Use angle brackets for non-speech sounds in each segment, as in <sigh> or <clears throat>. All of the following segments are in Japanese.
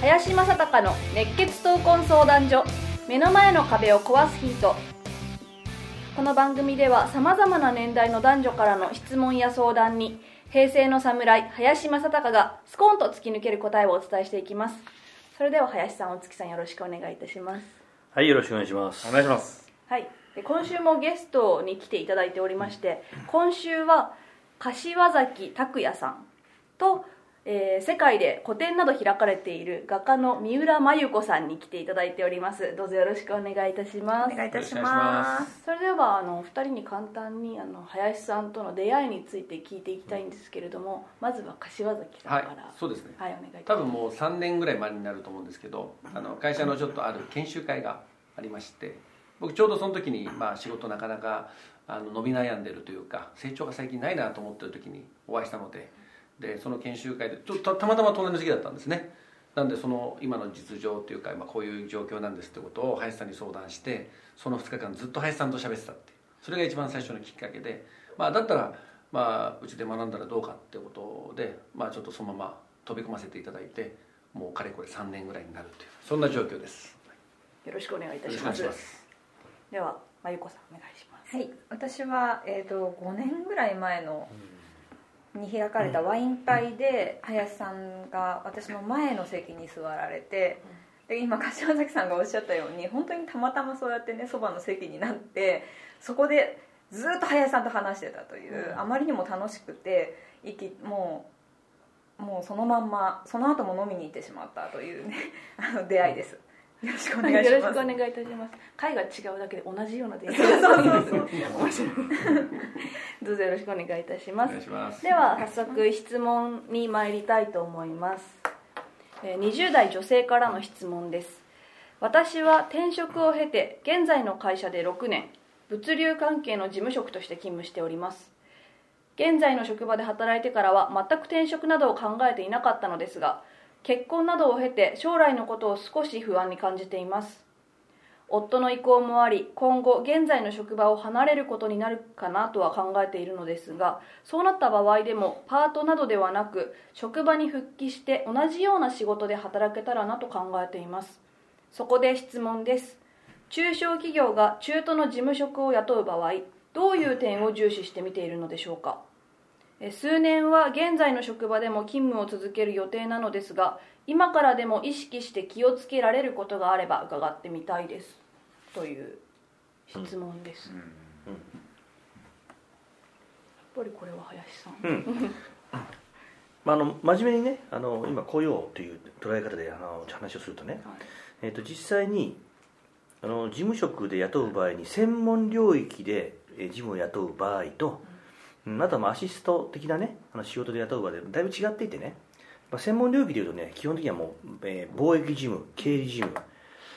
林正孝の熱血闘魂相談所。目の前の壁を壊すヒント。この番組ではさまざまな年代の男女からの質問や相談に平成の侍林正孝がスコーンと突き抜ける答えをお伝えしていきます。それでは林さんお月さんよろしくお願いいたします。はい、よろしくお願いします。お願いします。はい。で今週もゲストに来ていただいておりまして今週は柏崎拓也さんと、えー世界で個展など開かれている画家の三浦真由子さんに来ていただいております。どうぞよろしくお願いいたします。お願いいたしま。ます。それではあのお二人に簡単にあの林さんとの出会いについて聞いていきたいんですけれどもまずは柏崎さんはいから、そうですね。はい、お願いいたし多ます。分もう3年ぐらい前になると思うんですけどあの会社のちょっとある研修会がありまして僕ちょうどその時に、まあ、仕事なかなかあの伸び悩んでるというか成長が最近ないなと思ってる時にお会いしたのででその研修会でちょっとたたまたま隣の席だったんですね。なんでその今の実情というか、まあ、こういう状況なんですってことを林さんに相談してその2日間ずっと林さんと喋ってたっていう。それが一番最初のきっかけで、まあ、だったら、まあ、うちで学んだらどうかってことで、まあ、ちょっとそのまま飛び込ませていただいてもうかれこれ3年ぐらいになるというそんな状況です。よろしくお願いいたよろしくお願いします。しますでは真由子さんお願いします。はい、私は、えー、と5年ぐらい前のに開かれたワイン会で林さんが私の前の席に座られてで今柏崎さんがおっしゃったように本当にたまたまそうやってねそばの席になってそこでずっと林さんと話してたという、あまりにも楽しくて息もうもうそのまんまその後も飲みに行ってしまったというねあの出会いですよろしくお願いします。よろしくお願いいたします。会が違うだけで同じような出会いそうそうそう面白い。どうぞよろしくお願いいたします。ます。では早速質問に参りたいと思います。えー20代女性からの質問です。私は転職を経て現在の会社で6年物流関係の事務職として勤務しております。現在の職場で働いてからは全く転職などを考えていなかったのですが結婚などを経て将来のことを少し不安に感じています。夫の意向もあり今後現在の職場を離れることになるかなとは考えているのですがそうなった場合でもパートなどではなく職場に復帰して同じような仕事で働けたらなと考えています。そこで質問です。中小企業が中途の事務職を雇う場合どういう点を重視して見ているのでしょうか？数年は現在の職場でも勤務を続ける予定なのですが今からでも意識して気をつけられることがあれば伺ってみたいです。という質問です、やっぱりこれは林さん、うん。まあ、あの真面目にねあの今雇用という捉え方であの話をするとね、はい。えー、と実際にあの事務職で雇う場合に専門領域でえー事務を雇う場合と、うん、あとはまあアシスト的なねあの仕事で雇う場合でだいぶ違っていてね、まあ、専門領域でいうとね基本的にはもう、えー貿易事務経理事務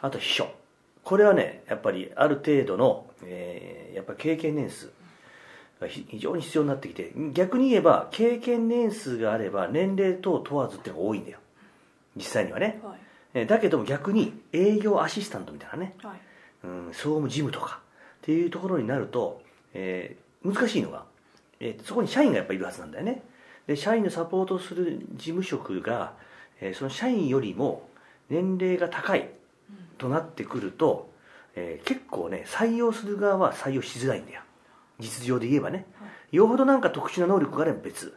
あと秘書。これはねやっぱりある程度の、えーやっぱ経験年数がひ非常に必要になってきて逆に言えば経験年数があれば年齢等問わずっていうのが多いんだよ。実際にはね。はい。えーだけども逆に営業アシスタントみたいなね、はい。うん、総務事務とかっていうところになると、えー難しいのが、えーそこに社員がやっぱりいるはずなんだよね。で社員のサポートする事務職が、えーその社員よりも年齢が高いとなってくると、えー結構ね採用する側は採用しづらいんだよ。実情で言えばね、よほどなんか特殊な能力があれば別。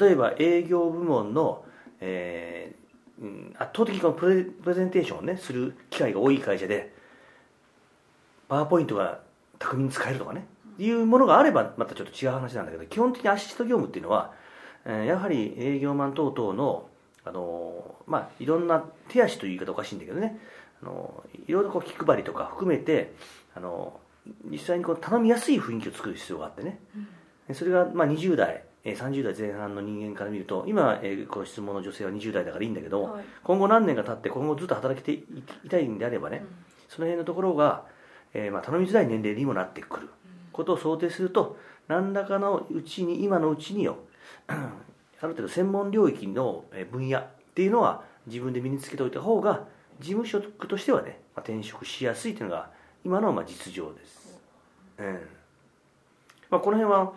例えば営業部門の、えーうん圧倒的にこのプレプレゼンテーションをねする機会が多い会社でパワーポイントが巧みに使えるとかねいうものがあればまたちょっと違う話なんだけど基本的にアシスト業務っていうのは、えーやはり営業マン等々のあのーまあいろんな手足という言い方おかしいんだけどね。あのーいろいろこう気配りとか含めてあのー実際にこう頼みやすい雰囲気を作る必要があってね、でそれがまあ20代えー30代前半の人間から見ると今、えーこの質問の女性は20代だからいいんだけど、はい。今後何年か経って今後ずっと働きていいたいんであればね、その辺のところが、えーまあ、頼みづらい年齢にもなってくることを想定すると何らかのうちに今のうちによ <clears throat> ある程度専門領域のえ分野っていうのは自分で身につけておいた方が事務職としてはね、まあ、転職しやすいというのが今のまあ実情です、うん。まあ、この辺は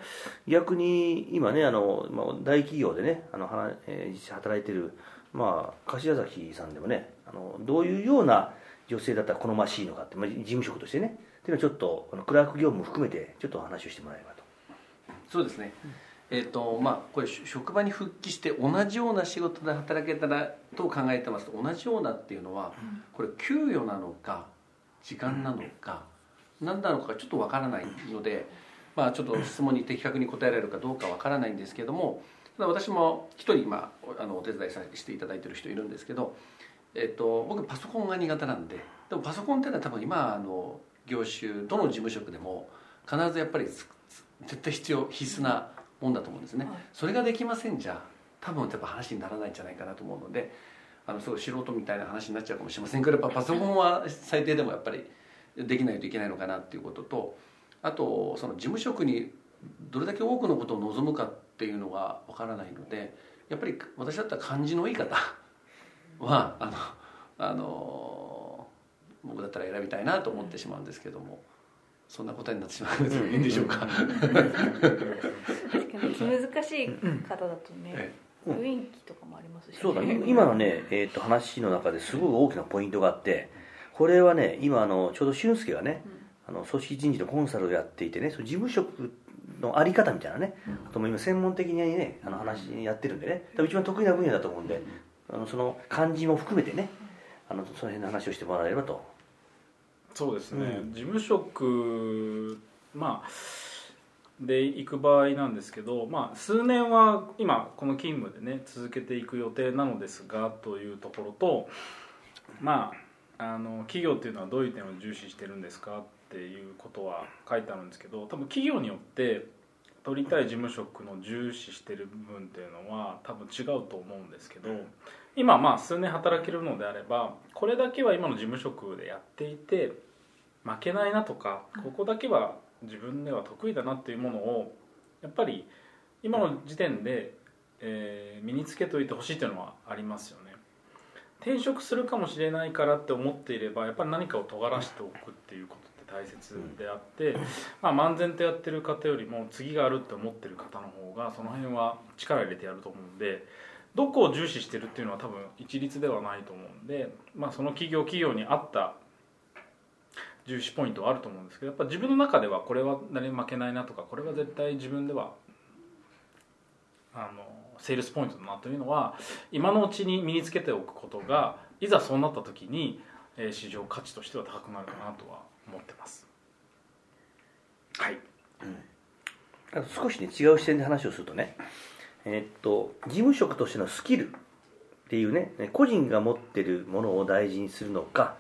逆に今ねあの、まあ、大企業でねあの、はえー実際働いてる、まあ、柏崎さんでもねあのどういうような女性だったら好ましいのかって、まあ、事務職としてねっていうのはちょっとあのクラーク業務も含めてちょっとお話をしてもらえればと。そうですね、えっ、とまあこれし職場に復帰して同じような仕事で働けたらと考えてますと同じようなっていうのはこれ給与なのか時間なのか何なのかちょっとわからないので、まあ、ちょっと質問に的確に答えられるかどうかわからないんですけどもただ私も一人今あのお手伝いさせていただいてる人いるんですけど、えっと僕パソコンが苦手なんででもパソコンっていうのは多分今あの業種どの事務職でも必ずやっぱり絶対必要必須なもんだと思うんですね、はい。それができませんじゃ多分やっぱ話にならないんじゃないかなと思うのであのすごい素人みたいな話になっちゃうかもしれませんけどやっぱパソコンは最低でもやっぱりできないといけないのかなっていうこととあとその事務職にどれだけ多くのことを望むかっていうのがわからないのでやっぱり私だったら漢字のいい方はあのあの僕だったら選びたいなと思ってしまうんですけども。そんな答えになってしまうんですいいんでしょうか？確かに気難しい方だとねえ雰囲気とかもありますしね。そうだね。今のね、えー、と話の中ですごい大きなポイントがあってこれはね今あのちょうど俊介がね、あの組織人事のコンサルをやっていてねその事務職のあり方みたいなね、あとも今専門的にねあの話やってるんでね。多分一番得意な分野だと思うんであのその漢字も含めてねあのその辺の話をしてもらえればと。そうですね、うん。事務職まあで行く場合なんですけど、まあ、数年は今この勤務でね続けていく予定なのですがというところとまああの企業っていうのはどういう点を重視してるんですかっていうことは書いてあるんですけど多分企業によって取りたい事務職の重視してる部分っていうのは多分違うと思うんですけど今まあ数年働けるのであればこれだけは今の事務職でやっていて負けないなとかここだけは自分では得意だなっていうものをやっぱり今の時点で、えー身につけておいてほしいっていうのはありますよね。転職するかもしれないからって思っていればやっぱり何かを尖らしておくっていうこと大切であって、まあ、漫然とやってる方よりも次があるって思ってる方の方がその辺は力入れてやると思うんでどこを重視してるっていうのは多分一律ではないと思うんで、まあ、その企業企業に合った重視ポイントはあると思うんですけどやっぱ自分の中ではこれは何も負けないなとかこれは絶対自分ではあのセールスポイントだなというのは今のうちに身につけておくことがいざそうなった時に、市場価値としては高くなるかなとは思ってます。はい。あと少しね違う視点で話をするとねえーっと事務職としてのスキルっていうね個人が持ってるものを大事にするのか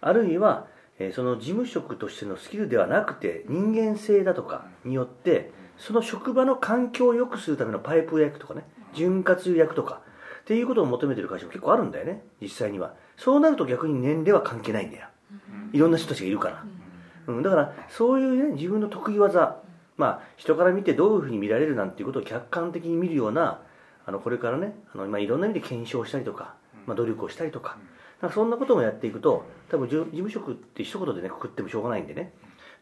あるいは、えーその事務職としてのスキルではなくて人間性だとかによってその職場の環境を良くするためのパイプ役とかね潤滑油役とかっていうことを求めてる会社も結構あるんだよね実際には。そうなると逆に年齢は関係ないんだよいろんな人たちがいるから、うん、だからそういうね自分の得意技まあ人から見てどういうふうに見られるなんていうことを客観的に見るようなあのこれからねあの、まあ、いろんな意味で検証したりとか、まあ、努力をしたりとかかそんなこともやっていくと多分事務職って一言でねくくってもしょうがないんでね。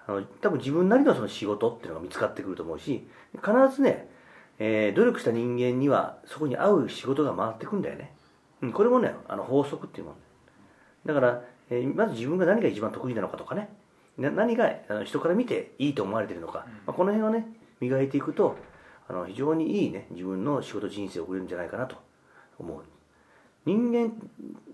あの多分自分なりのその仕事っていうのが見つかってくると思うし必ずね、えー努力した人間にはそこに合う仕事が回ってくんだよね、うん、これもねあの法則っていうもん。だから、えーまず自分が何が一番得意なのかとかね。な何があの人から見ていいと思われているのか、まあ、この辺をね磨いていくとあの非常にいいね自分の仕事人生を送れるんじゃないかなと。思う。人間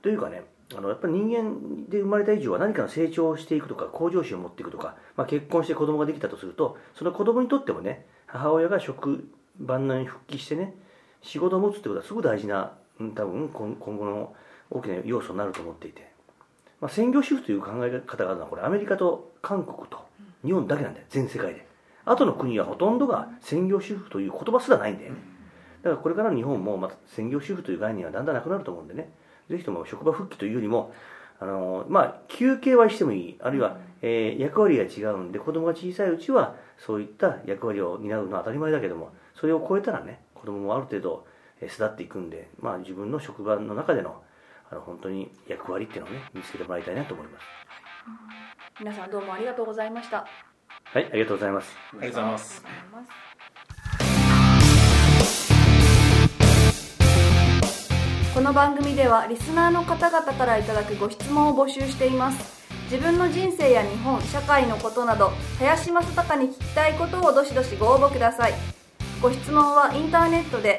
というかねあのやっぱり人間で生まれた以上は何かの成長をしていくとか向上心を持っていくとか、まあ、結婚して子供ができたとするとその子供にとってもね母親が職場に復帰してね仕事を持つってことはすごく大事なうん多分今今後の大きな要素になると思っていて、まあ、専業主婦という考え方があるのはこれアメリカと韓国と日本だけなんだよ全世界で。後の国はほとんどが専業主婦という言葉すらないんだよ。ねだからこれからの日本もまた専業主婦という概念はだんだんなくなると思うんでね。ぜひとも職場復帰というよりもあのまあ休憩はしてもいい。あるいは、えー役割が違うんで子供が小さいうちはそういった役割を担うのは当たり前だけどもそれを超えたらね子供もある程度えー巣立っていくんで、まあ、自分の職場の中でのあの本当に役割っていうのをね見つけてもらいたいなと思います。皆さんどうもありがとうございました。はいありがとうございます。ありがとうございます。この番組ではリスナーの方々からいただくご質問を募集しています。自分の人生や日本社会のことなど林正孝に聞きたいことをどしどしご応募ください。ご質問はインターネットで